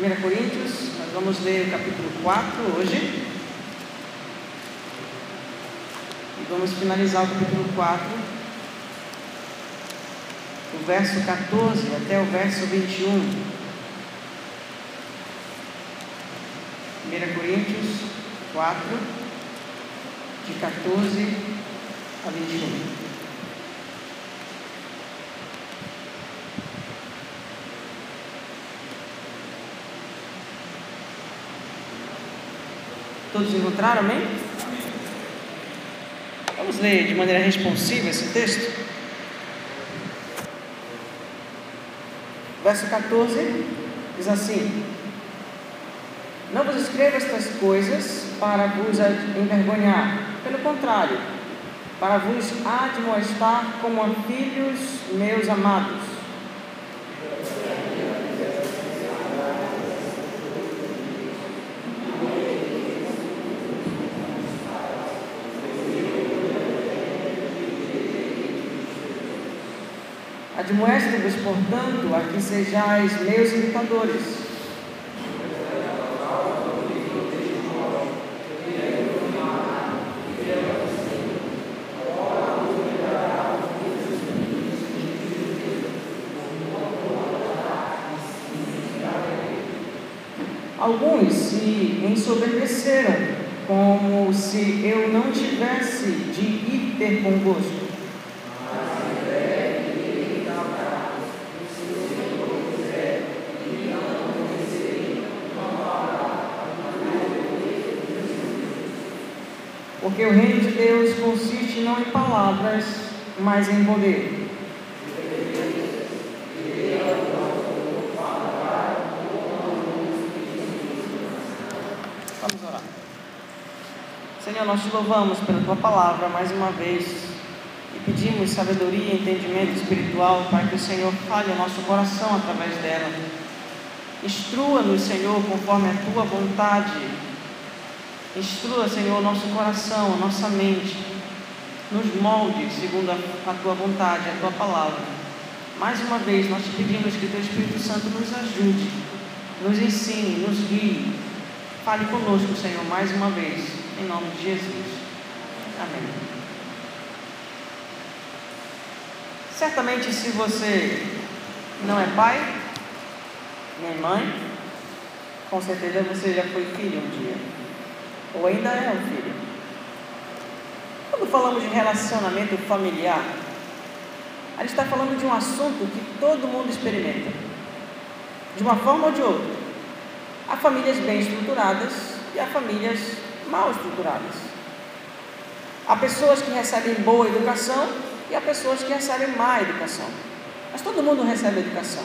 1 Coríntios, nós vamos ler o capítulo 4 hoje. E vamos finalizar o capítulo 4, do verso 14 até o verso 21. 1 Coríntios 4, de 14 a 21. Todos encontraram, amém? Vamos ler de maneira responsiva esse texto? Verso 14 diz assim: Não vos escrevo estas coisas para vos envergonhar, pelo contrário, para vos admoestar como a filhos meus amados. Admoeste-vos, portanto, a que sejais meus imitadores. Alguns se ensoberbeceram, como se eu não tivesse de ir ter convosco. Porque o reino de Deus consiste não em palavras, mas em poder. Vamos orar. Senhor, nós te louvamos pela tua palavra mais uma vez e pedimos sabedoria e entendimento espiritual para que o Senhor fale o nosso coração através dela. Instrua-nos, Senhor, conforme a tua vontade Instrua, Senhor, nosso coração, nossa mente. Nos molde segundo a, a tua vontade, a tua palavra. Mais uma vez, nós te pedimos que teu Espírito Santo nos ajude, nos ensine, nos guie. Fale conosco, Senhor, mais uma vez, em nome de Jesus. Amém. Certamente, se você não é pai, nem mãe, com certeza você já foi filho um dia ou ainda é um filho. Quando falamos de relacionamento familiar, a gente está falando de um assunto que todo mundo experimenta, de uma forma ou de outra. Há famílias bem estruturadas e há famílias mal estruturadas. Há pessoas que recebem boa educação e há pessoas que recebem má educação. Mas todo mundo recebe educação.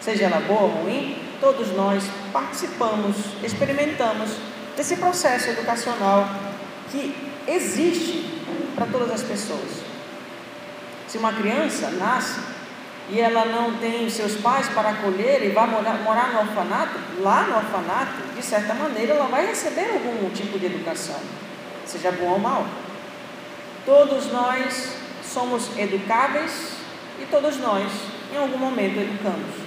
Seja ela boa ou ruim, todos nós participamos, experimentamos desse processo educacional que existe para todas as pessoas. Se uma criança nasce e ela não tem seus pais para acolher e vai morar, morar no orfanato, lá no orfanato, de certa maneira, ela vai receber algum tipo de educação, seja bom ou mal. Todos nós somos educáveis e todos nós, em algum momento, educamos.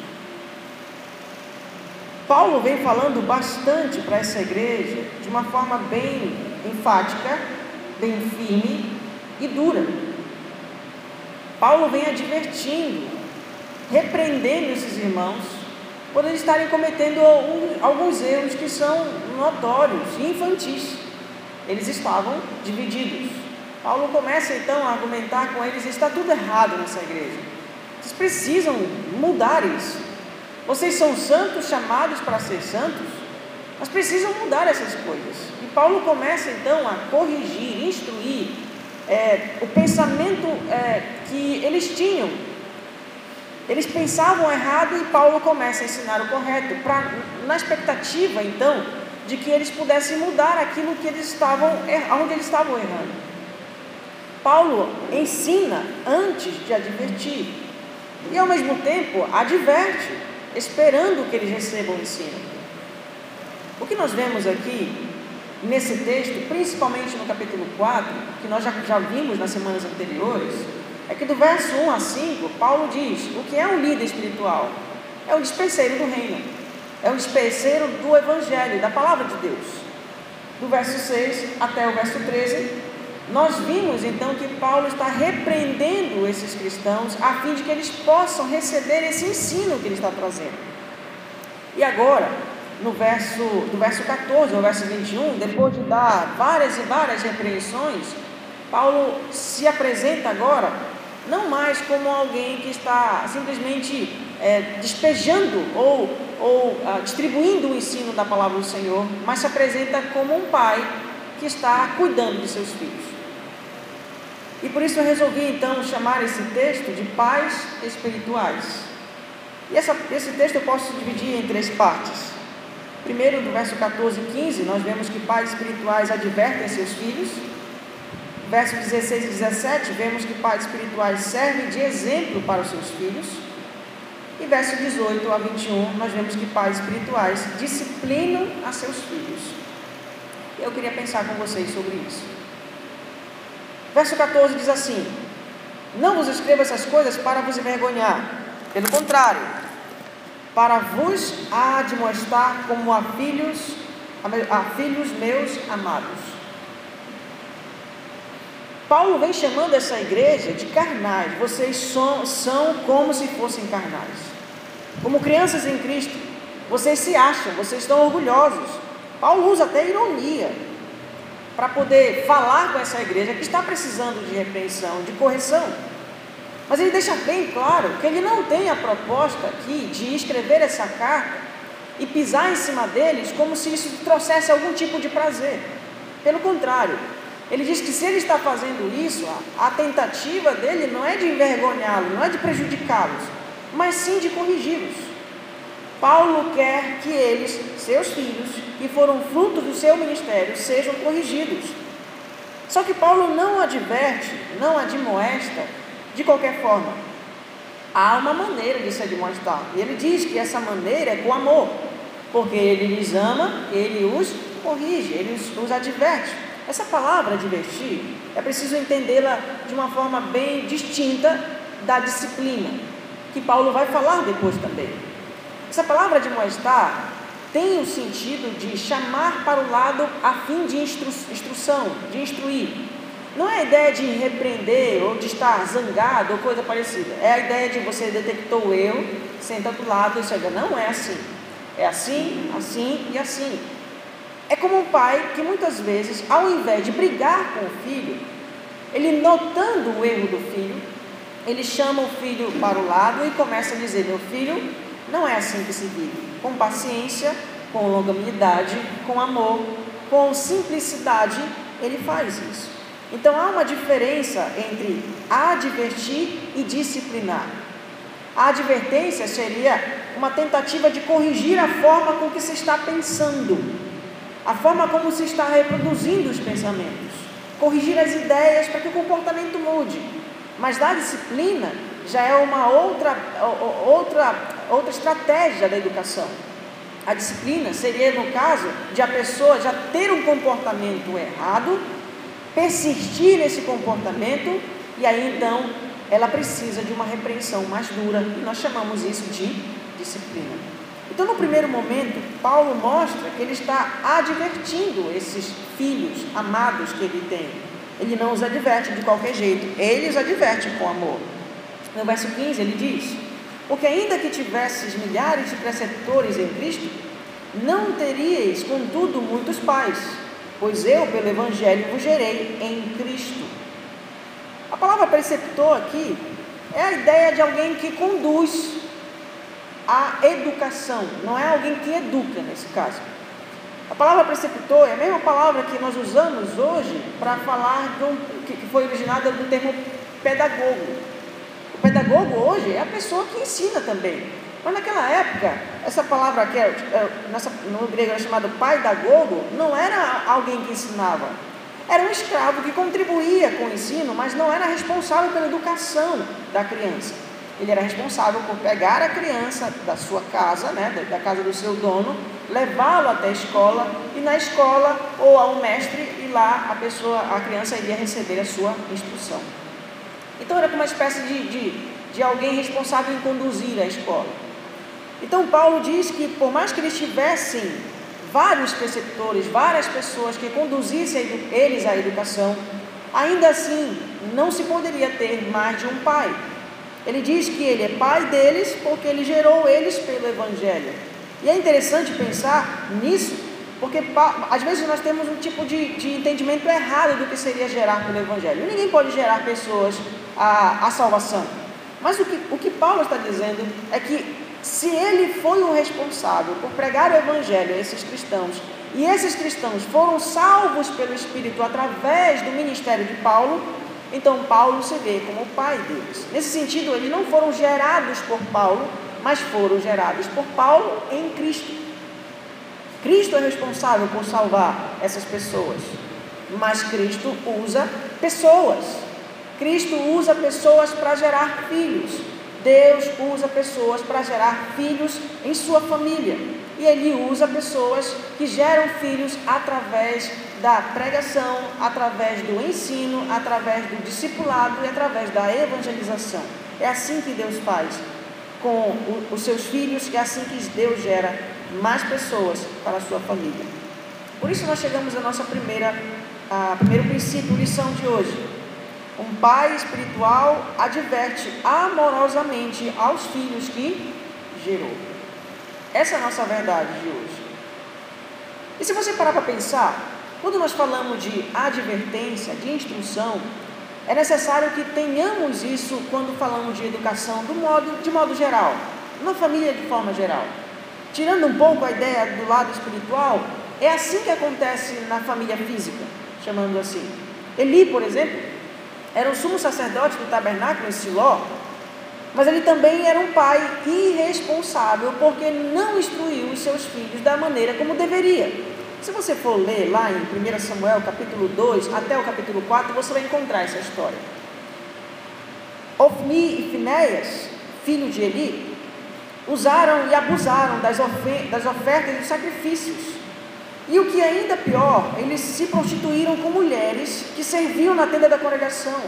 Paulo vem falando bastante para essa igreja de uma forma bem enfática, bem firme e dura. Paulo vem advertindo, repreendendo esses irmãos por eles estarem cometendo alguns erros que são notórios e infantis. Eles estavam divididos. Paulo começa então a argumentar com eles: está tudo errado nessa igreja. Vocês precisam mudar isso. Vocês são santos, chamados para ser santos, mas precisam mudar essas coisas. E Paulo começa então a corrigir, instruir é, o pensamento é, que eles tinham. Eles pensavam errado e Paulo começa a ensinar o correto, pra, na expectativa então de que eles pudessem mudar aquilo que eles estavam, onde eles estavam errando. Paulo ensina antes de advertir e ao mesmo tempo adverte esperando que eles recebam o ensino. O que nós vemos aqui nesse texto, principalmente no capítulo 4, que nós já, já vimos nas semanas anteriores, é que do verso 1 a 5, Paulo diz: o que é um líder espiritual? É um dispenseiro do reino. é o dispenseiro do Evangelho, da palavra de Deus. Do verso 6 até o verso 13, nós vimos então que Paulo está repreendendo esses cristãos a fim de que eles possam receber esse ensino que ele está trazendo. E agora, no verso, do verso 14 ao verso 21, depois de dar várias e várias repreensões, Paulo se apresenta agora não mais como alguém que está simplesmente é, despejando ou, ou ah, distribuindo o ensino da palavra do Senhor, mas se apresenta como um pai que está cuidando de seus filhos. E por isso eu resolvi então chamar esse texto de pais espirituais. E essa, esse texto eu posso dividir em três partes. Primeiro, no verso 14 e 15, nós vemos que pais espirituais advertem seus filhos. Verso 16 e 17, vemos que pais espirituais servem de exemplo para os seus filhos. E verso 18 a 21, nós vemos que pais espirituais disciplinam a seus filhos. Eu queria pensar com vocês sobre isso. Verso 14 diz assim: Não vos escrevo essas coisas para vos envergonhar, pelo contrário, para vos admoestar como a filhos, a filhos meus amados. Paulo vem chamando essa igreja de carnais. Vocês são, são como se fossem carnais. Como crianças em Cristo. Vocês se acham, vocês estão orgulhosos. Paulo usa até ironia para poder falar com essa igreja que está precisando de repreensão, de correção. Mas ele deixa bem claro que ele não tem a proposta aqui de escrever essa carta e pisar em cima deles como se isso trouxesse algum tipo de prazer. Pelo contrário, ele diz que se ele está fazendo isso, a tentativa dele não é de envergonhá-los, não é de prejudicá-los, mas sim de corrigi-los. Paulo quer que eles, seus filhos, que foram fruto do seu ministério, sejam corrigidos. Só que Paulo não adverte, não admoesta de qualquer forma. Há uma maneira de se admoestar. E ele diz que essa maneira é com amor, porque ele lhes ama, ele os corrige, ele os, os adverte. Essa palavra advertir, é preciso entendê-la de uma forma bem distinta da disciplina, que Paulo vai falar depois também. Essa palavra de moestar tem o sentido de chamar para o lado a fim de instru instrução, de instruir. Não é a ideia de repreender ou de estar zangado ou coisa parecida. É a ideia de você detectou o erro, senta do lado e chega, não é assim. É assim, assim e assim. É como um pai que muitas vezes, ao invés de brigar com o filho, ele notando o erro do filho, ele chama o filho para o lado e começa a dizer: Meu filho, não é assim que se vive. Com paciência, com longanimidade, com amor, com simplicidade, ele faz isso. Então há uma diferença entre advertir e disciplinar. A advertência seria uma tentativa de corrigir a forma com que se está pensando a forma como se está reproduzindo os pensamentos, corrigir as ideias para que o comportamento mude. Mas da disciplina já é uma outra, outra, outra estratégia da educação. A disciplina seria, no caso, de a pessoa já ter um comportamento errado, persistir nesse comportamento, e aí então ela precisa de uma repreensão mais dura, e nós chamamos isso de disciplina. Então, no primeiro momento, Paulo mostra que ele está advertindo esses filhos amados que ele tem. Ele não os adverte de qualquer jeito, ele os adverte com amor. No verso 15 ele diz: Porque ainda que tivesses milhares de preceptores em Cristo, não teríeis, contudo, muitos pais, pois eu, pelo Evangelho, vos gerei em Cristo. A palavra preceptor aqui é a ideia de alguém que conduz, a educação, não é alguém que educa nesse caso. A palavra preceptor é a mesma palavra que nós usamos hoje para falar um, que, que foi originada do termo pedagogo. O pedagogo hoje é a pessoa que ensina também. Mas naquela época, essa palavra que é, é, no grego era chamado pai da gogo, não era alguém que ensinava. Era um escravo que contribuía com o ensino, mas não era responsável pela educação da criança ele era responsável por pegar a criança da sua casa, né, da casa do seu dono, levá-lo até a escola e na escola ou a um mestre e lá a pessoa, a criança iria receber a sua instrução. Então era uma espécie de, de, de alguém responsável em conduzir a escola. Então, Paulo diz que, por mais que eles tivessem vários preceptores, várias pessoas que conduzissem eles à educação, ainda assim não se poderia ter mais de um pai. Ele diz que ele é pai deles porque ele gerou eles pelo Evangelho. E é interessante pensar nisso, porque às vezes nós temos um tipo de, de entendimento errado do que seria gerar pelo Evangelho. Ninguém pode gerar pessoas à, à salvação. Mas o que, o que Paulo está dizendo é que se ele foi o responsável por pregar o Evangelho a esses cristãos, e esses cristãos foram salvos pelo Espírito através do ministério de Paulo, então Paulo se vê como o pai deles. Nesse sentido, eles não foram gerados por Paulo, mas foram gerados por Paulo em Cristo. Cristo é responsável por salvar essas pessoas, mas Cristo usa pessoas. Cristo usa pessoas para gerar filhos. Deus usa pessoas para gerar filhos em sua família. E Ele usa pessoas que geram filhos através da pregação, através do ensino, através do discipulado e através da evangelização. É assim que Deus faz com os seus filhos é assim que Deus gera mais pessoas para a sua família. Por isso nós chegamos à nossa primeira, a primeiro princípio, lição de hoje. Um pai espiritual adverte amorosamente aos filhos que gerou. Essa é a nossa verdade de hoje. E se você parar para pensar, quando nós falamos de advertência, de instrução, é necessário que tenhamos isso quando falamos de educação do modo, de modo geral, na família de forma geral. Tirando um pouco a ideia do lado espiritual, é assim que acontece na família física, chamando assim. Eli, por exemplo, era o sumo sacerdote do tabernáculo em Siló, mas ele também era um pai irresponsável porque não instruiu os seus filhos da maneira como deveria. Se você for ler lá em 1 Samuel capítulo 2 até o capítulo 4, você vai encontrar essa história. Ofni e Finéias, filho de Eli, usaram e abusaram das, das ofertas e dos sacrifícios e o que é ainda pior, eles se prostituíram com mulheres que serviam na tenda da congregação.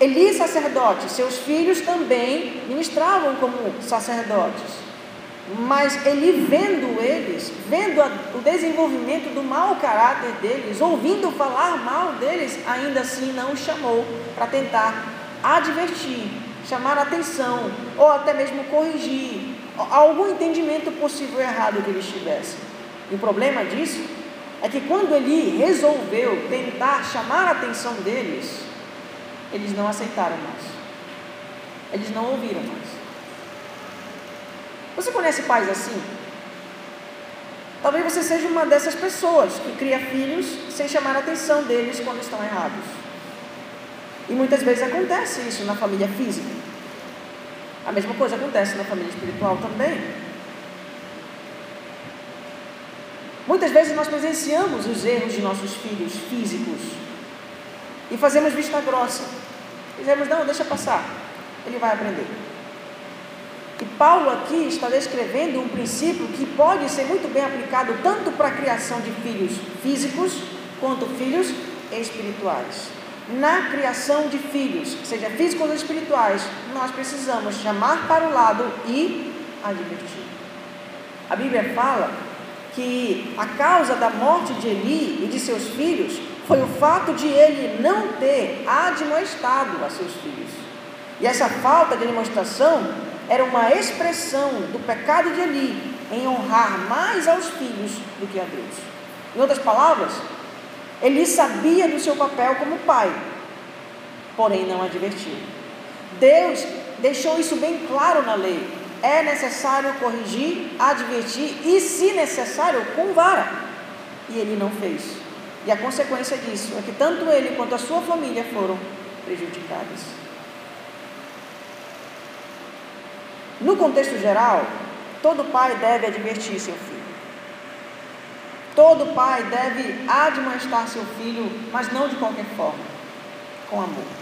Eli, sacerdote, seus filhos também ministravam como sacerdotes. Mas Eli, vendo eles, vendo a, o desenvolvimento do mau caráter deles, ouvindo falar mal deles, ainda assim não os chamou para tentar advertir, chamar atenção, ou até mesmo corrigir algum entendimento possível errado que eles tivessem. E o problema disso é que quando ele resolveu tentar chamar a atenção deles, eles não aceitaram mais. Eles não ouviram mais. Você conhece pais assim? Talvez você seja uma dessas pessoas que cria filhos sem chamar a atenção deles quando estão errados. E muitas vezes acontece isso na família física. A mesma coisa acontece na família espiritual também. Muitas vezes nós presenciamos os erros de nossos filhos físicos e fazemos vista grossa. Dizemos, não, deixa passar, ele vai aprender. E Paulo aqui está descrevendo um princípio que pode ser muito bem aplicado tanto para a criação de filhos físicos quanto filhos espirituais. Na criação de filhos, seja físicos ou espirituais, nós precisamos chamar para o lado e advertir. A Bíblia fala que a causa da morte de Eli e de seus filhos foi o fato de ele não ter admoestado a seus filhos. E essa falta de demonstração era uma expressão do pecado de Eli em honrar mais aos filhos do que a Deus. Em outras palavras, Eli sabia do seu papel como pai, porém não advertiu. Deus deixou isso bem claro na lei é necessário corrigir, advertir e, se necessário, com vara. E ele não fez. E a consequência disso é que tanto ele quanto a sua família foram prejudicados. No contexto geral, todo pai deve advertir seu filho. Todo pai deve admoestar seu filho, mas não de qualquer forma, com amor.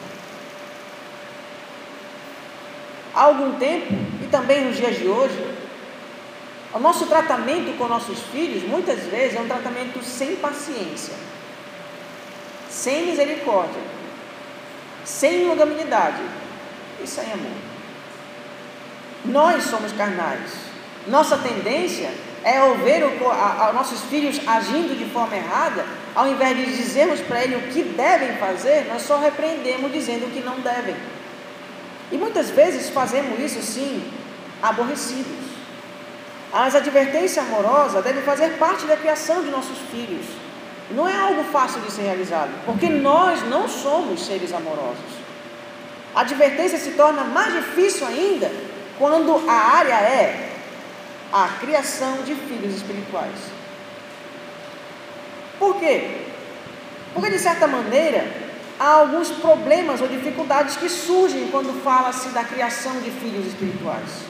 há algum tempo, também nos dias de hoje, o nosso tratamento com nossos filhos, muitas vezes, é um tratamento sem paciência, sem misericórdia, sem longanimidade e sem amor. Nós somos carnais. Nossa tendência é ouvir o, a, a, nossos filhos agindo de forma errada, ao invés de dizermos para eles o que devem fazer, nós só repreendemos dizendo o que não devem. E muitas vezes fazemos isso sim, aborrecidos. As advertências amorosas devem fazer parte da criação de nossos filhos. Não é algo fácil de ser realizado, porque nós não somos seres amorosos. A advertência se torna mais difícil ainda quando a área é a criação de filhos espirituais. Por quê? Porque, de certa maneira, há alguns problemas ou dificuldades que surgem quando fala-se da criação de filhos espirituais.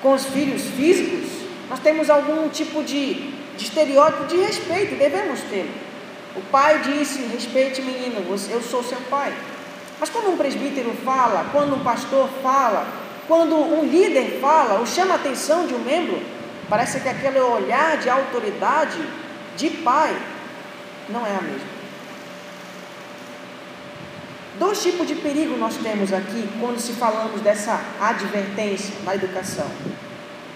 Com os filhos físicos, nós temos algum tipo de, de estereótipo de respeito, devemos ter. O pai disse: respeite menino, eu sou seu pai. Mas quando um presbítero fala, quando um pastor fala, quando um líder fala ou chama a atenção de um membro, parece que aquele olhar de autoridade de pai não é a mesma. Dois tipos de perigo nós temos aqui quando se falamos dessa advertência na educação.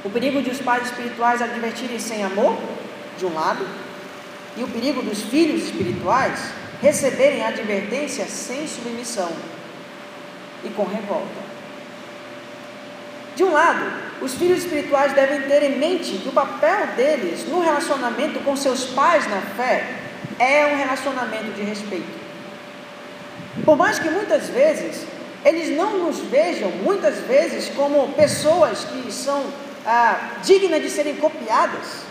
O perigo de os pais espirituais advertirem sem amor, de um lado, e o perigo dos filhos espirituais receberem advertência sem submissão e com revolta. De um lado, os filhos espirituais devem ter em mente que o papel deles no relacionamento com seus pais na fé é um relacionamento de respeito. Por mais que muitas vezes eles não nos vejam, muitas vezes, como pessoas que são ah, dignas de serem copiadas,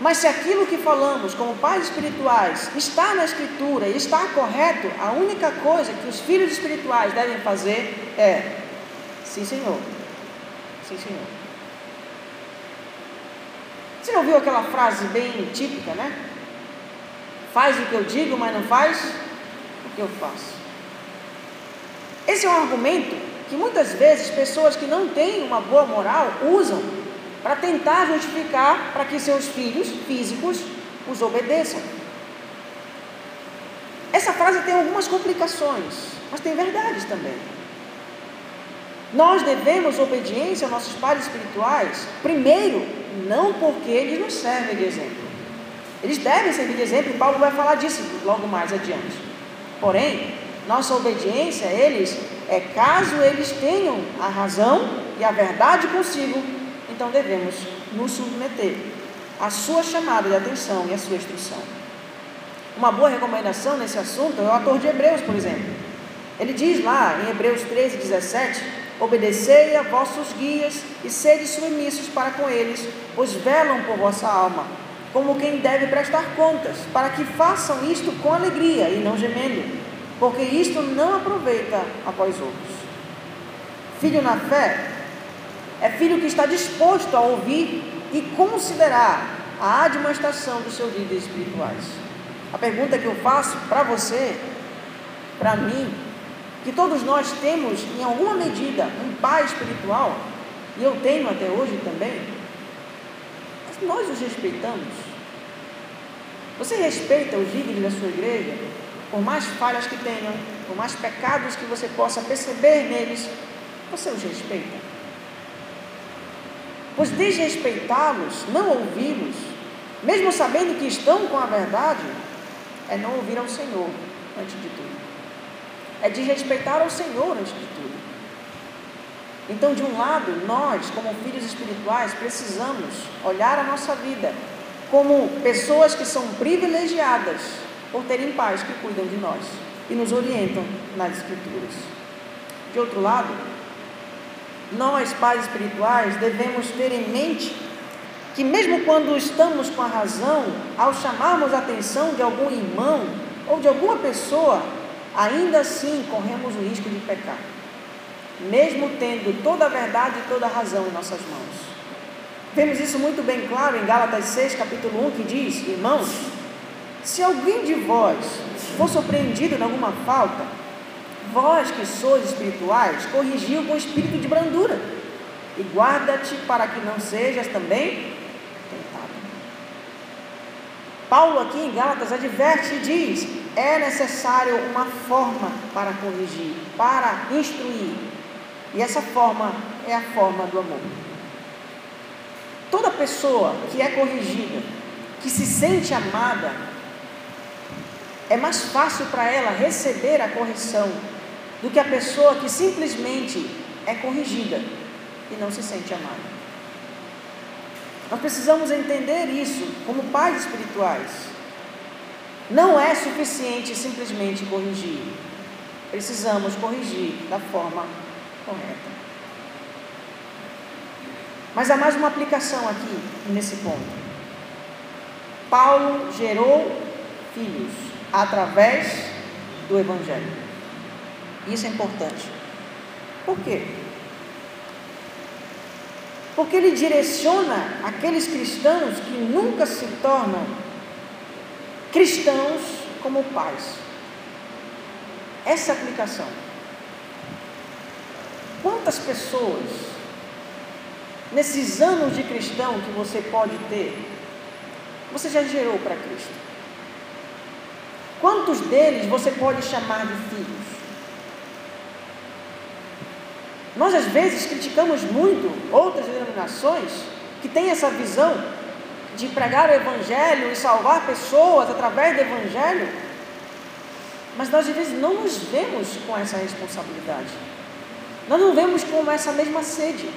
mas se aquilo que falamos como pais espirituais está na Escritura e está correto, a única coisa que os filhos espirituais devem fazer é: sim, Senhor, Sim, senhor. Você não ouviu aquela frase bem típica, né? Faz o que eu digo, mas não faz o que eu faço. Esse é um argumento que muitas vezes pessoas que não têm uma boa moral usam para tentar justificar para que seus filhos físicos os obedeçam. Essa frase tem algumas complicações, mas tem verdades também. Nós devemos obediência aos nossos pais espirituais, primeiro, não porque eles nos servem de exemplo. Eles devem servir de exemplo, e Paulo vai falar disso logo mais adiante. Porém, nossa obediência a eles é caso eles tenham a razão e a verdade consigo, então devemos nos submeter à sua chamada de atenção e à sua instrução. Uma boa recomendação nesse assunto é o autor de Hebreus, por exemplo. Ele diz lá em Hebreus 13, 17 Obedecei a vossos guias e sede submissos para com eles, pois velam por vossa alma, como quem deve prestar contas, para que façam isto com alegria e não gemendo, porque isto não aproveita após outros. Filho na fé é filho que está disposto a ouvir e considerar a administração dos seus líderes espirituais. A pergunta que eu faço para você, para mim, que todos nós temos, em alguma medida, um pai espiritual, e eu tenho até hoje também, mas nós os respeitamos. Você respeita os líderes da sua igreja, por mais falhas que tenham, por mais pecados que você possa perceber neles, você os respeita. Pois desrespeitá-los, não ouvi-los, mesmo sabendo que estão com a verdade, é não ouvir ao Senhor antes de tudo é de respeitar ao Senhor antes de tudo. Então, de um lado, nós, como filhos espirituais, precisamos olhar a nossa vida como pessoas que são privilegiadas por terem pais que cuidam de nós e nos orientam nas Escrituras. De outro lado, nós, pais espirituais, devemos ter em mente que, mesmo quando estamos com a razão, ao chamarmos a atenção de algum irmão ou de alguma pessoa ainda assim corremos o risco de pecar, mesmo tendo toda a verdade e toda a razão em nossas mãos. Vemos isso muito bem claro em Gálatas 6, capítulo 1, que diz: Irmãos, se alguém de vós for surpreendido em alguma falta, vós que sois espirituais, corrigiu com espírito de brandura, e guarda-te para que não sejas também tentado. Paulo aqui em Gálatas adverte e diz: é necessário uma forma para corrigir, para instruir. E essa forma é a forma do amor. Toda pessoa que é corrigida, que se sente amada, é mais fácil para ela receber a correção do que a pessoa que simplesmente é corrigida e não se sente amada. Nós precisamos entender isso como pais espirituais. Não é suficiente simplesmente corrigir. Precisamos corrigir da forma correta. Mas há mais uma aplicação aqui nesse ponto. Paulo gerou filhos através do Evangelho. Isso é importante. Por quê? Porque ele direciona aqueles cristãos que nunca se tornam cristãos como pais. Essa é aplicação. Quantas pessoas, nesses anos de cristão que você pode ter, você já gerou para Cristo? Quantos deles você pode chamar de filhos? Nós às vezes criticamos muito outras denominações que têm essa visão de pregar o Evangelho e salvar pessoas através do Evangelho, mas nós às vezes não nos vemos com essa responsabilidade, nós não vemos com essa mesma sede.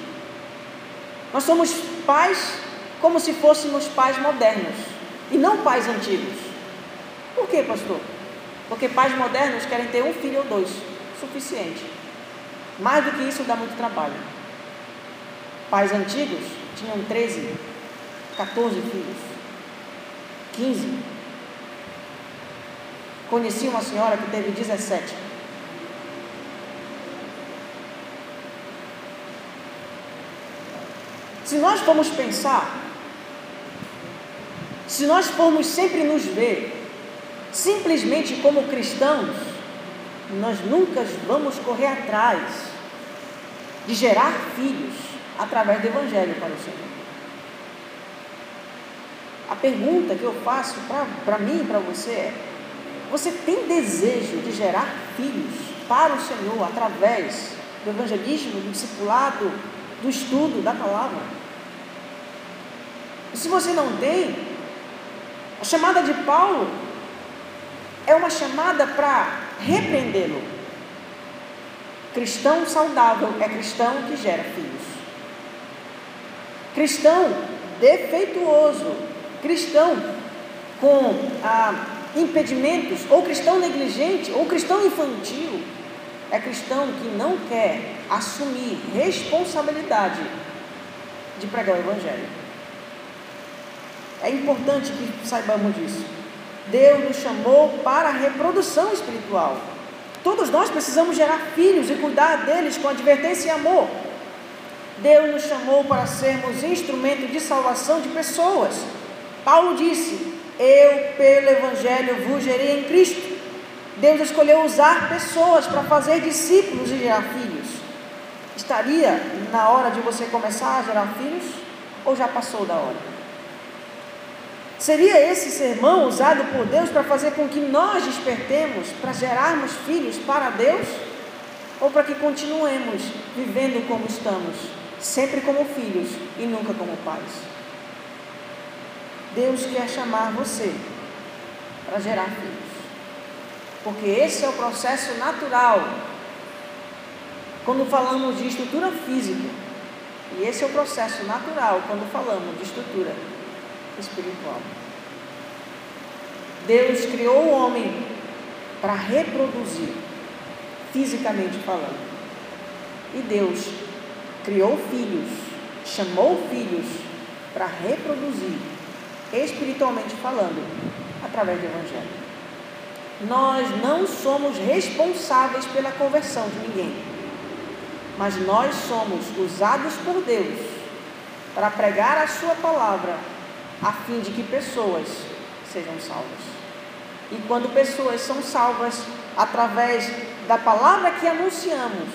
Nós somos pais como se fôssemos pais modernos e não pais antigos. Por quê, pastor? Porque pais modernos querem ter um filho ou dois, suficiente. Mais do que isso dá muito trabalho. Pais antigos tinham 13, 14 filhos, 15. Conheci uma senhora que teve 17. Se nós formos pensar, se nós formos sempre nos ver simplesmente como cristãos, nós nunca vamos correr atrás de gerar filhos através do Evangelho para o Senhor. A pergunta que eu faço para mim e para você é: você tem desejo de gerar filhos para o Senhor através do evangelismo, do discipulado, do estudo da palavra? E se você não tem, a chamada de Paulo é uma chamada para repreendê-lo. Cristão saudável é cristão que gera filhos. Cristão defeituoso, cristão com ah, impedimentos, ou cristão negligente, ou cristão infantil, é cristão que não quer assumir responsabilidade de pregar o Evangelho. É importante que saibamos disso. Deus nos chamou para a reprodução espiritual. Todos nós precisamos gerar filhos e cuidar deles com advertência e amor. Deus nos chamou para sermos instrumento de salvação de pessoas. Paulo disse: Eu, pelo Evangelho, vos gerei em Cristo. Deus escolheu usar pessoas para fazer discípulos e gerar filhos. Estaria na hora de você começar a gerar filhos? Ou já passou da hora? Seria esse sermão usado por Deus para fazer com que nós despertemos para gerarmos filhos para Deus? Ou para que continuemos vivendo como estamos, sempre como filhos e nunca como pais? Deus quer chamar você para gerar filhos, porque esse é o processo natural. Quando falamos de estrutura física, e esse é o processo natural quando falamos de estrutura espiritual. Deus criou o homem para reproduzir, fisicamente falando. E Deus criou filhos, chamou filhos para reproduzir, espiritualmente falando, através do Evangelho. Nós não somos responsáveis pela conversão de ninguém, mas nós somos usados por Deus para pregar a Sua palavra a fim de que pessoas sejam salvas. E quando pessoas são salvas através da palavra que anunciamos,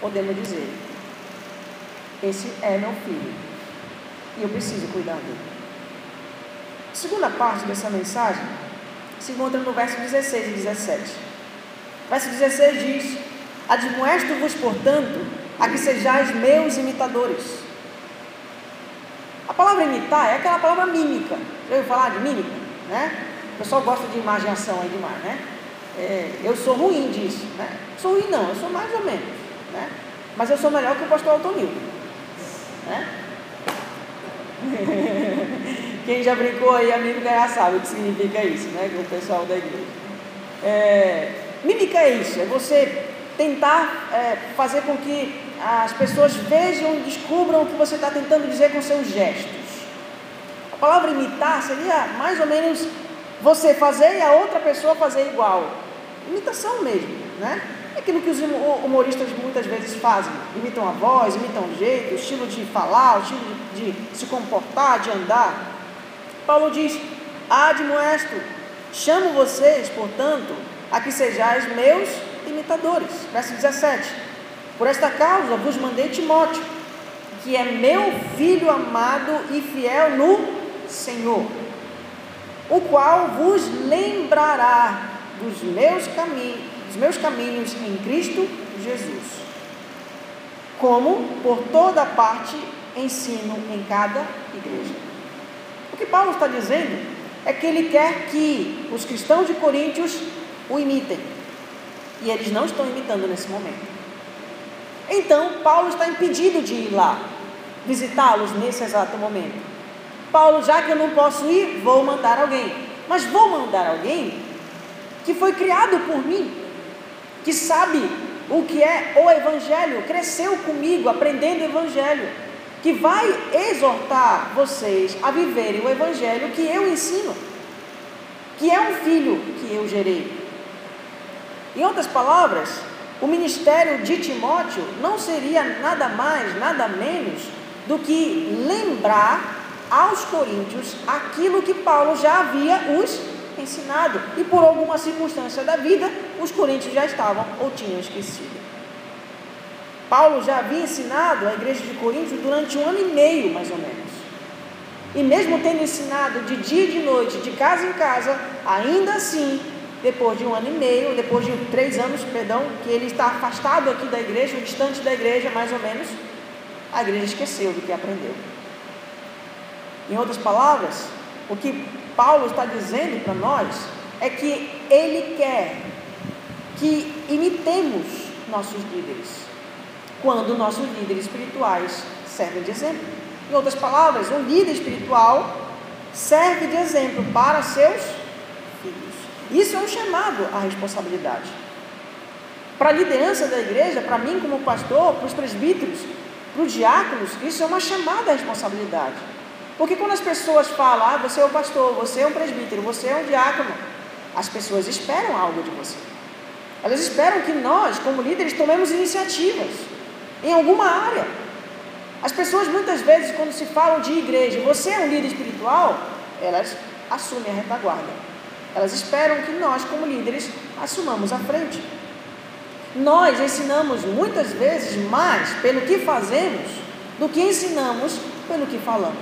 podemos dizer: Esse é meu filho e eu preciso cuidar dele. A segunda parte dessa mensagem se encontra no verso 16 e 17. O verso 16 diz: Admoesto-vos, portanto, a que sejais meus imitadores. A palavra imitar é aquela palavra mímica. Já ouviu falar de mímica? Né? O pessoal gosta de imaginação aí demais, né? É, eu sou ruim disso, né? Sou ruim não, eu sou mais ou menos, né? Mas eu sou melhor que o pastor Altonil, né? Quem já brincou aí, amigo já sabe o que significa isso, né? O pessoal da igreja. É, mímica é isso, é você tentar é, fazer com que as pessoas vejam e descubram o que você está tentando dizer com seus gestos. A palavra imitar seria mais ou menos você fazer e a outra pessoa fazer igual. Imitação mesmo, né? É aquilo que os humoristas muitas vezes fazem. Imitam a voz, imitam o jeito, o estilo de falar, o estilo de, de se comportar, de andar. Paulo diz: Admoesto, chamo vocês, portanto, a que sejais meus imitadores. Verso 17: Por esta causa vos mandei Timóteo, que é meu filho amado e fiel no Senhor o qual vos lembrará dos meus caminhos, dos meus caminhos em Cristo Jesus. Como por toda parte ensino em cada igreja. O que Paulo está dizendo é que ele quer que os cristãos de Coríntios o imitem. E eles não estão imitando nesse momento. Então, Paulo está impedido de ir lá visitá-los nesse exato momento. Paulo, já que eu não posso ir, vou mandar alguém. Mas vou mandar alguém que foi criado por mim, que sabe o que é o Evangelho, cresceu comigo aprendendo o Evangelho, que vai exortar vocês a viverem o Evangelho que eu ensino, que é um filho que eu gerei. Em outras palavras, o ministério de Timóteo não seria nada mais, nada menos do que lembrar aos coríntios aquilo que Paulo já havia os ensinado. E por alguma circunstância da vida, os coríntios já estavam ou tinham esquecido. Paulo já havia ensinado a igreja de Coríntios durante um ano e meio, mais ou menos. E mesmo tendo ensinado de dia e de noite, de casa em casa, ainda assim, depois de um ano e meio, depois de três anos, perdão, que ele está afastado aqui da igreja, distante da igreja, mais ou menos, a igreja esqueceu do que aprendeu. Em outras palavras, o que Paulo está dizendo para nós é que ele quer que imitemos nossos líderes, quando nossos líderes espirituais servem de exemplo. Em outras palavras, um líder espiritual serve de exemplo para seus. Isso é um chamado à responsabilidade. Para a liderança da igreja, para mim como pastor, para os presbíteros, para os diáconos, isso é uma chamada à responsabilidade. Porque quando as pessoas falam, ah, você é o pastor, você é um presbítero, você é um diácono, as pessoas esperam algo de você. Elas esperam que nós, como líderes, tomemos iniciativas em alguma área. As pessoas muitas vezes, quando se falam de igreja, você é um líder espiritual, elas assumem a retaguarda. Elas esperam que nós, como líderes, assumamos a frente. Nós ensinamos muitas vezes mais pelo que fazemos do que ensinamos pelo que falamos.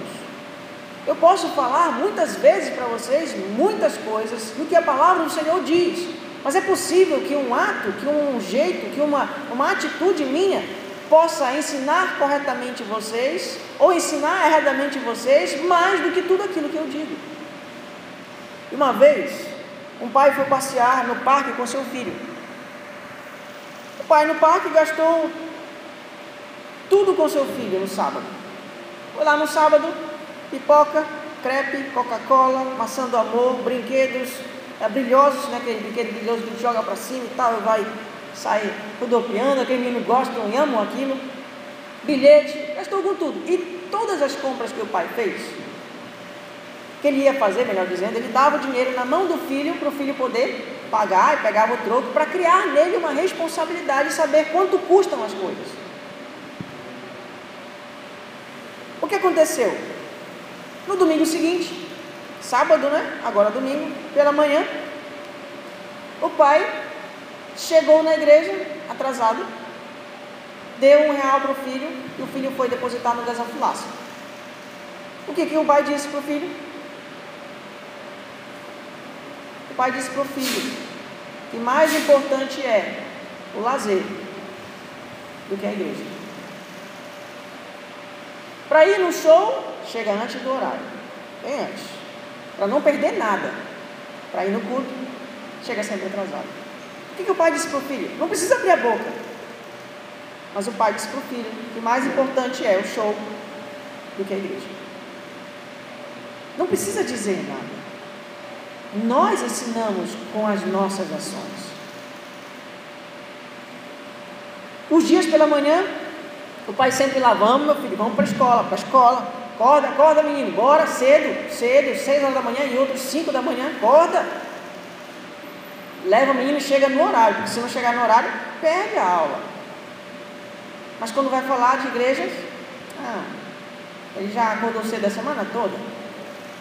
Eu posso falar muitas vezes para vocês muitas coisas do que a palavra do Senhor diz, mas é possível que um ato, que um jeito, que uma, uma atitude minha possa ensinar corretamente vocês ou ensinar erradamente vocês mais do que tudo aquilo que eu digo. Uma vez, um pai foi passear no parque com seu filho. O pai no parque gastou tudo com seu filho no sábado. Foi lá no sábado, pipoca, crepe, Coca-Cola, maçã do amor, brinquedos é, brilhosos, né, aquele brinquedo brilhoso que joga para cima e tal, e vai sair rodopiando, aquele menino gosta, e amam aquilo, bilhete, gastou com tudo. E todas as compras que o pai fez, que ele ia fazer, melhor dizendo, ele dava o dinheiro na mão do filho para o filho poder pagar e pegava o troco para criar nele uma responsabilidade de saber quanto custam as coisas. O que aconteceu? No domingo seguinte, sábado, né? Agora domingo, pela manhã, o pai chegou na igreja atrasado, deu um real para o filho e o filho foi depositar no desafilaço. O que, que o pai disse para o filho? O pai disse para o filho que mais importante é o lazer do que a igreja. Para ir no show, chega antes do horário, bem antes, para não perder nada. Para ir no culto, chega sempre atrasado. O que, que o pai disse para o filho? Não precisa abrir a boca. Mas o pai disse para o filho que mais importante é o show do que a igreja. Não precisa dizer nada. Nós ensinamos com as nossas ações. Os dias pela manhã, o pai sempre lá, vamos meu filho, vamos para a escola, para a escola. Acorda, acorda menino, bora cedo, cedo, seis horas da manhã e outros cinco da manhã, acorda. Leva o menino e chega no horário, porque se não chegar no horário, perde a aula. Mas quando vai falar de igrejas, ah, ele já acordou cedo a semana toda,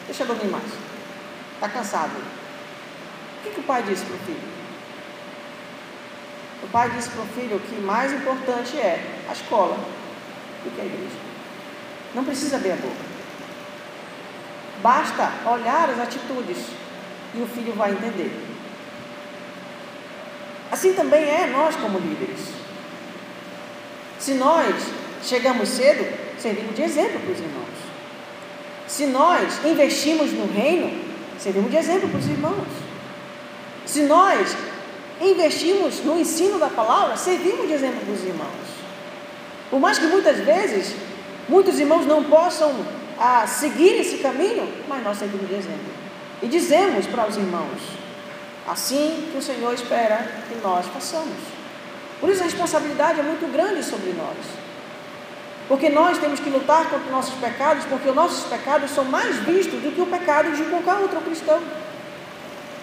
deixa dormir mais. Está cansado. O que, que o pai disse para o filho? O pai disse para o filho que mais importante é a escola do que a igreja. Não precisa abrir a boca. Basta olhar as atitudes e o filho vai entender. Assim também é nós como líderes. Se nós chegamos cedo, servimos de exemplo para os irmãos. Se nós investimos no reino, servimos de exemplo para os irmãos. Se nós investimos no ensino da palavra, servimos de exemplo para os irmãos. Por mais que muitas vezes muitos irmãos não possam ah, seguir esse caminho, mas nós servimos de exemplo. E dizemos para os irmãos, assim que o Senhor espera que nós façamos. Por isso a responsabilidade é muito grande sobre nós. Porque nós temos que lutar contra os nossos pecados, porque os nossos pecados são mais vistos do que o pecado de qualquer outro cristão.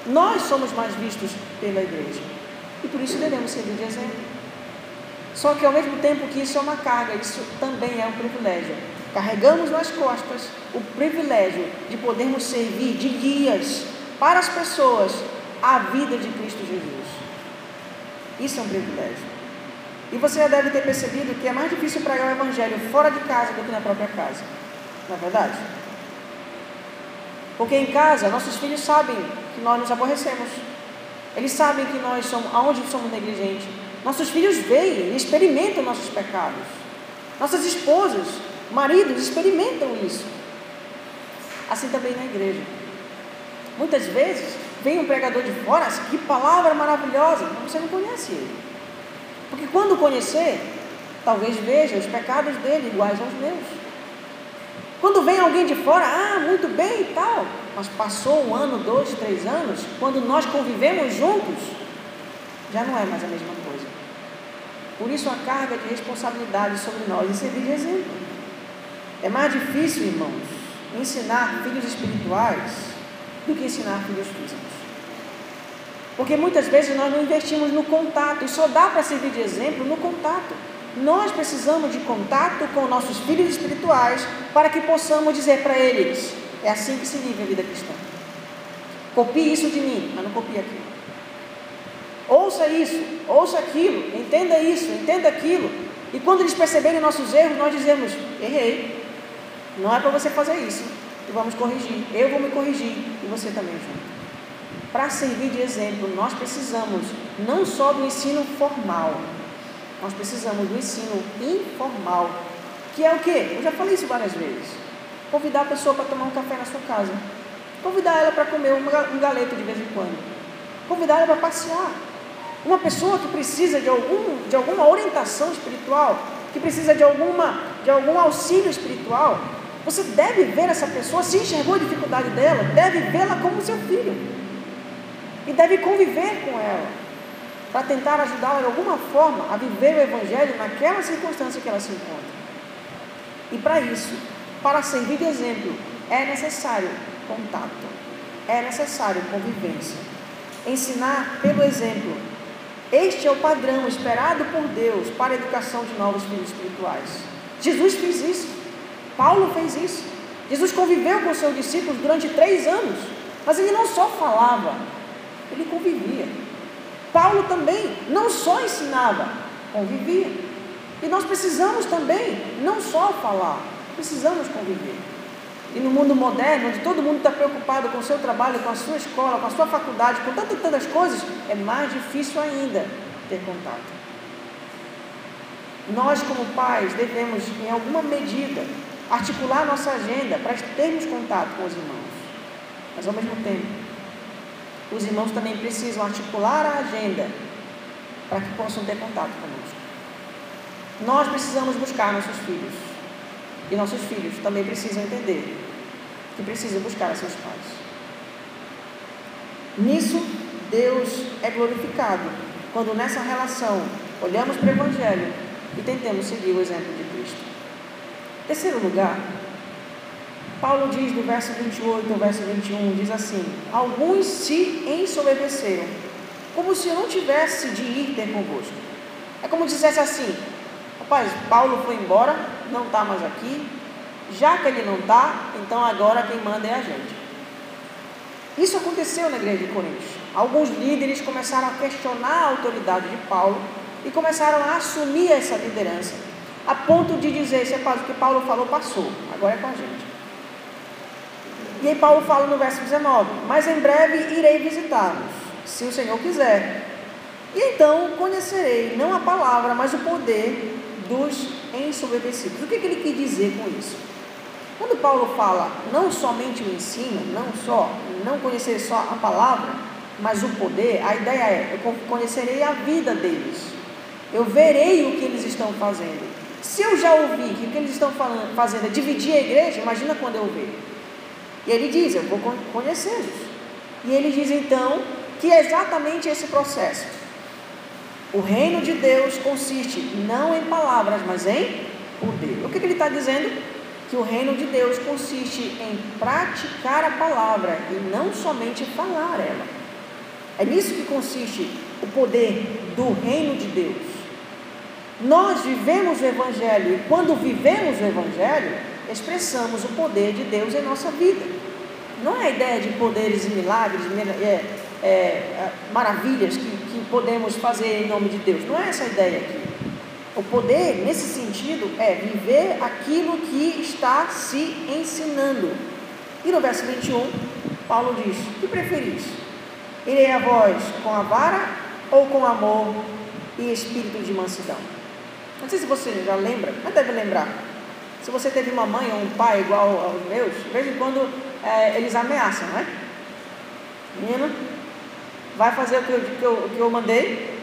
Nós somos mais vistos pela igreja. E por isso devemos servir de exemplo. Só que ao mesmo tempo que isso é uma carga, isso também é um privilégio. Carregamos nas costas o privilégio de podermos servir de guias para as pessoas à vida de Cristo Jesus. Isso é um privilégio. E você já deve ter percebido que é mais difícil pregar o Evangelho fora de casa do que na própria casa. Não é verdade? Porque em casa, nossos filhos sabem que nós nos aborrecemos. Eles sabem que nós somos, aonde somos negligentes. Nossos filhos veem e experimentam nossos pecados. Nossas esposas, maridos experimentam isso. Assim também na igreja. Muitas vezes vem um pregador de fora, que palavra maravilhosa, mas você não conhece ele. Porque quando conhecer, talvez veja os pecados dele iguais aos meus. Quando vem alguém de fora, ah, muito bem e tal, mas passou um ano, dois, três anos, quando nós convivemos juntos, já não é mais a mesma coisa. Por isso a carga de responsabilidade sobre nós e servir de exemplo. É mais difícil, irmãos, ensinar filhos espirituais do que ensinar filhos físicos. Porque muitas vezes nós não investimos no contato, e só dá para servir de exemplo no contato. Nós precisamos de contato com nossos filhos espirituais para que possamos dizer para eles: é assim que se vive a vida cristã. Copie isso de mim, mas não copie aquilo. Ouça isso, ouça aquilo, entenda isso, entenda aquilo. E quando eles perceberem nossos erros, nós dizemos: errei. Não é para você fazer isso. E vamos corrigir. Eu vou me corrigir e você também junto. Para servir de exemplo, nós precisamos não só do ensino formal, nós precisamos do ensino informal, que é o quê? Eu já falei isso várias vezes. Convidar a pessoa para tomar um café na sua casa. Convidar ela para comer um galeto de vez em quando. Convidar ela para passear. Uma pessoa que precisa de, algum, de alguma orientação espiritual, que precisa de, alguma, de algum auxílio espiritual, você deve ver essa pessoa, se enxergou a dificuldade dela, deve vê-la como seu filho e deve conviver com ela, para tentar ajudá-la de alguma forma a viver o Evangelho naquela circunstância que ela se encontra. E para isso, para servir de exemplo, é necessário contato, é necessário convivência. Ensinar pelo exemplo. Este é o padrão esperado por Deus para a educação de novos filhos espirituais. Jesus fez isso, Paulo fez isso. Jesus conviveu com seus discípulos durante três anos, mas ele não só falava, ele convivia. Paulo também não só ensinava, convivia. E nós precisamos também não só falar, precisamos conviver. E no mundo moderno, onde todo mundo está preocupado com o seu trabalho, com a sua escola, com a sua faculdade, com tantas tantas coisas, é mais difícil ainda ter contato. Nós, como pais, devemos, em alguma medida, articular nossa agenda para termos contato com os irmãos. Mas ao mesmo tempo, os irmãos também precisam articular a agenda para que possam ter contato conosco. Nós precisamos buscar nossos filhos. E nossos filhos também precisam entender que precisam buscar seus pais. Nisso, Deus é glorificado quando nessa relação olhamos para o Evangelho e tentemos seguir o exemplo de Cristo. Terceiro lugar, Paulo diz no verso 28 ao verso 21, diz assim: Alguns se ensoberbeceram, como se eu não tivesse de ir ter convosco. É como se dissesse assim: Rapaz, Paulo foi embora, não está mais aqui, já que ele não está, então agora quem manda é a gente. Isso aconteceu na igreja de Coríntios. Alguns líderes começaram a questionar a autoridade de Paulo e começaram a assumir essa liderança, a ponto de dizer: se é o que Paulo falou, passou, agora é com a gente. E aí Paulo fala no verso 19: Mas em breve irei visitá-los, se o Senhor quiser. E então conhecerei não a palavra, mas o poder dos ensoberbecidos. O que, que ele quis dizer com isso? Quando Paulo fala não somente o ensino, não só, não conhecer só a palavra, mas o poder, a ideia é: eu conhecerei a vida deles, eu verei o que eles estão fazendo. Se eu já ouvi que o que eles estão falando, fazendo é dividir a igreja, imagina quando eu ver. E ele diz: Eu vou conhecê-los. E ele diz então que é exatamente esse processo. O reino de Deus consiste não em palavras, mas em poder. O que, que ele está dizendo? Que o reino de Deus consiste em praticar a palavra e não somente falar ela. É nisso que consiste o poder do reino de Deus. Nós vivemos o Evangelho e quando vivemos o Evangelho, expressamos o poder de Deus em nossa vida. Não é a ideia de poderes e milagres, é, é, maravilhas que, que podemos fazer em nome de Deus. Não é essa a ideia aqui. O poder, nesse sentido, é viver aquilo que está se ensinando. E no verso 21, Paulo diz: Que preferis? Irei a vós com a vara ou com amor e espírito de mansidão? Não sei se você já lembra, mas deve lembrar. Se você teve uma mãe ou um pai igual aos meus, de vez em quando é, eles ameaçam, né? Menino, vai fazer o que eu, que eu, que eu mandei?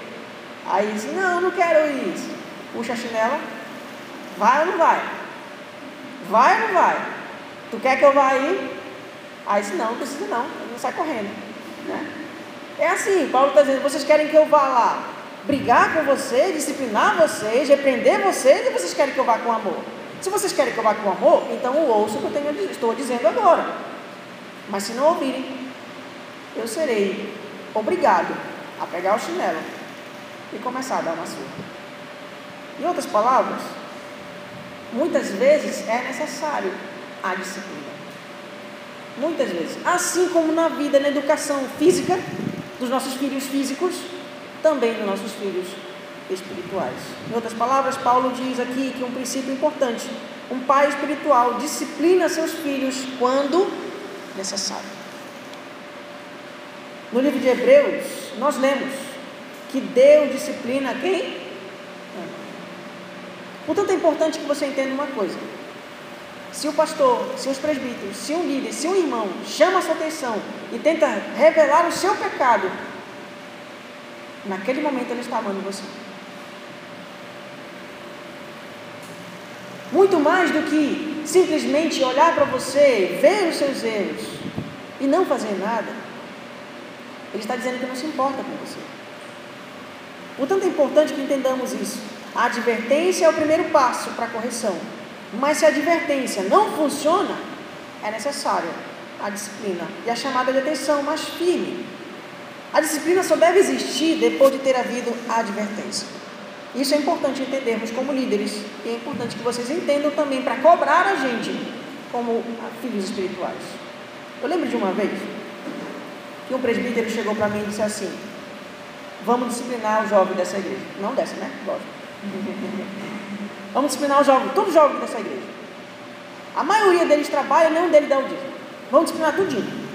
Aí diz, não, não quero isso. Puxa a chinela, vai ou não vai? Vai ou não vai? Tu quer que eu vá aí? Aí diz, não, não precisa não, não sai correndo. Né? É assim, Paulo está dizendo, vocês querem que eu vá lá brigar com vocês, disciplinar vocês, repreender vocês, ou vocês querem que eu vá com amor? Se vocês querem vá com amor, então ouçam o que eu tenho, estou dizendo agora. Mas se não ouvirem, eu serei obrigado a pegar o chinelo e começar a dar uma surra. Em outras palavras, muitas vezes é necessário a disciplina. Muitas vezes. Assim como na vida, na educação física dos nossos filhos físicos, também dos nossos filhos espirituais. Em outras palavras, Paulo diz aqui que um princípio importante: um pai espiritual disciplina seus filhos quando necessário. No livro de Hebreus, nós lemos que Deus disciplina quem? Portanto, é importante que você entenda uma coisa. Se o pastor, se os presbíteros, se um líder, se um irmão chama a sua atenção e tenta revelar o seu pecado, naquele momento ele está amando você. Muito mais do que simplesmente olhar para você, ver os seus erros e não fazer nada. Ele está dizendo que não se importa com você. Portanto, é importante que entendamos isso. A advertência é o primeiro passo para a correção. Mas se a advertência não funciona, é necessária a disciplina e a chamada de atenção mais firme. A disciplina só deve existir depois de ter havido a advertência. Isso é importante entendermos como líderes e é importante que vocês entendam também para cobrar a gente como filhos espirituais. Eu lembro de uma vez que um presbítero chegou para mim e disse assim: Vamos disciplinar o jovem dessa igreja. Não dessa, né? Lógico. Vamos disciplinar o jovem, todo jovem dessa igreja. A maioria deles trabalha, nenhum deles dá o dízimo. Vamos disciplinar tudinho.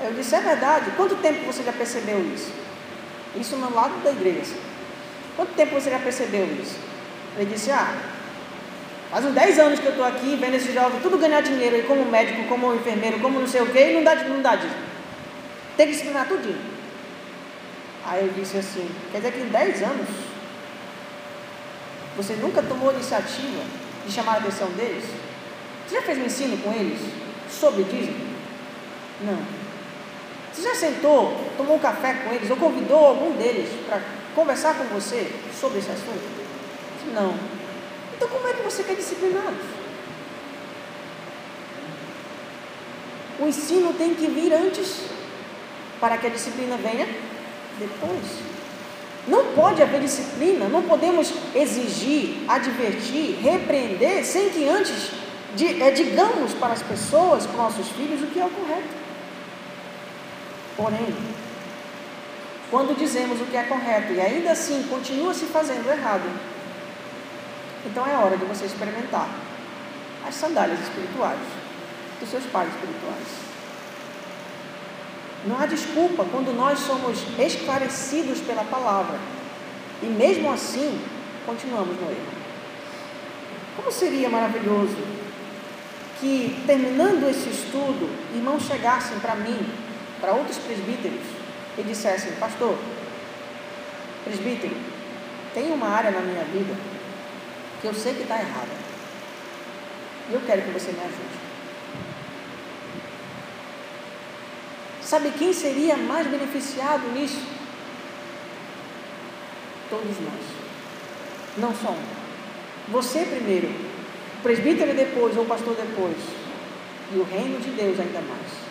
Eu disse, é verdade. Quanto tempo você já percebeu isso? Isso no lado da igreja. Quanto tempo você já percebeu isso? Ele disse, ah, Faz uns 10 anos que eu estou aqui vendo esses jovens tudo ganhar dinheiro aí como médico, como enfermeiro, como não sei o quê, e não dá, não dá disso. Tem que disciplinar tudinho. Aí eu disse assim, quer dizer que em 10 anos você nunca tomou iniciativa de chamar a atenção deles? Você já fez um ensino com eles sobre dízimo? Não. Você já sentou, tomou um café com eles ou convidou algum deles para conversar com você sobre esse assunto? Não. Então como é que você quer discipliná-los? O ensino tem que vir antes para que a disciplina venha depois. Não pode haver disciplina, não podemos exigir, advertir, repreender sem que antes é, digamos para as pessoas, para nossos filhos, o que é o correto. Porém, quando dizemos o que é correto e ainda assim continua se fazendo errado, então é hora de você experimentar as sandálias espirituais dos seus pais espirituais. Não há desculpa quando nós somos esclarecidos pela palavra e mesmo assim continuamos no erro. Como seria maravilhoso que, terminando esse estudo, irmãos chegassem para mim, para outros presbíteros, e dissessem: Pastor, presbítero, tem uma área na minha vida que eu sei que está errada, e eu quero que você me ajude. Sabe quem seria mais beneficiado nisso? Todos nós. Não só um. Você primeiro, o presbítero depois, ou o pastor depois. E o reino de Deus ainda mais.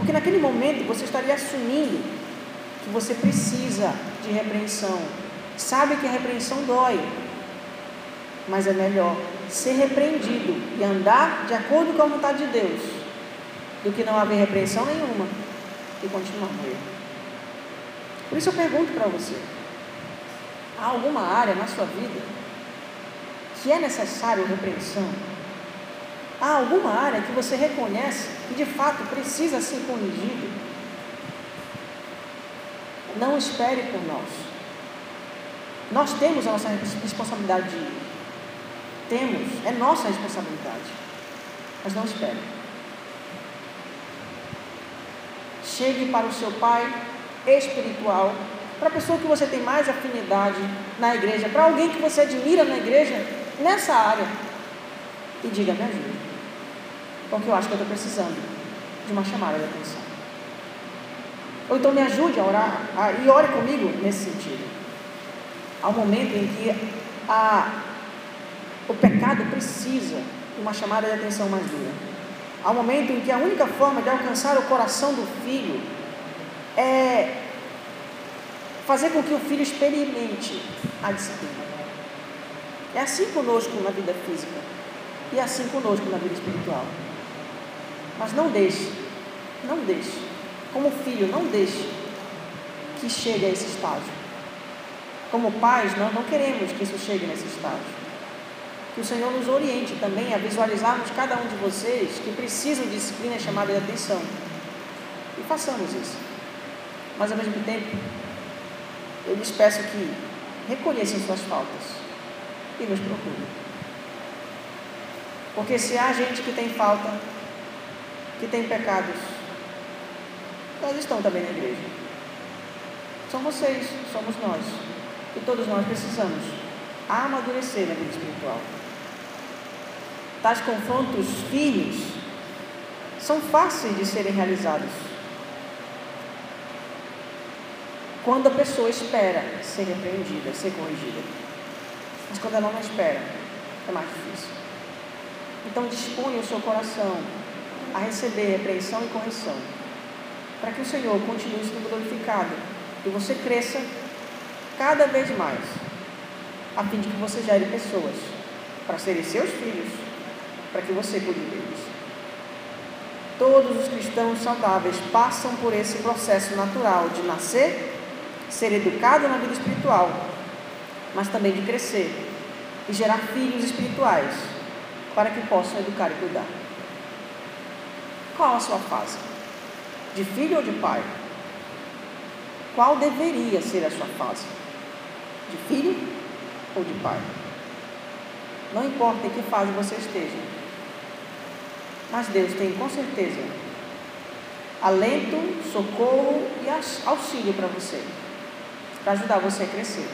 Porque naquele momento você estaria assumindo que você precisa de repreensão. Sabe que a repreensão dói. Mas é melhor ser repreendido e andar de acordo com a vontade de Deus do que não haver repreensão nenhuma e continuar erro. Por isso eu pergunto para você: há alguma área na sua vida que é necessário repreensão? Há alguma área que você reconhece que de fato precisa ser corrigido? Não espere por nós. Nós temos a nossa responsabilidade de ir. Temos, é nossa responsabilidade. Mas não espere. Chegue para o seu pai espiritual, para a pessoa que você tem mais afinidade na igreja, para alguém que você admira na igreja, nessa área, e diga: me ajude, porque eu acho que eu estou precisando de uma chamada de atenção. Ou então me ajude a orar, a, e ore comigo nesse sentido. Há um momento em que a, o pecado precisa de uma chamada de atenção mais dura. Há um momento em que a única forma de alcançar o coração do filho é fazer com que o filho experimente a disciplina. É assim conosco na vida física e é assim conosco na vida espiritual. Mas não deixe, não deixe, como filho, não deixe que chegue a esse estágio. Como pais, nós não queremos que isso chegue nesse estágio. Que o Senhor nos oriente também a visualizarmos cada um de vocês que precisam de disciplina chamada de atenção. E façamos isso. Mas ao mesmo tempo, eu lhes peço que reconheçam suas faltas e nos procurem. Porque se há gente que tem falta, que tem pecados, elas estão também na igreja. São vocês, somos nós. E todos nós precisamos amadurecer na vida espiritual. Tais confrontos firmes são fáceis de serem realizados. Quando a pessoa espera ser repreendida, ser corrigida. Mas quando ela não espera, é mais difícil. Então disponha o seu coração a receber repreensão e correção. Para que o Senhor continue sendo glorificado e você cresça cada vez mais, a fim de que você gere pessoas para serem seus filhos para que você cuide deles. Todos os cristãos saudáveis passam por esse processo natural de nascer, ser educado na vida espiritual, mas também de crescer e gerar filhos espirituais para que possam educar e cuidar. Qual a sua fase? De filho ou de pai? Qual deveria ser a sua fase? De filho ou de pai? Não importa em que fase você esteja. Mas Deus tem com certeza alento, socorro e auxílio para você, para ajudar você a crescer.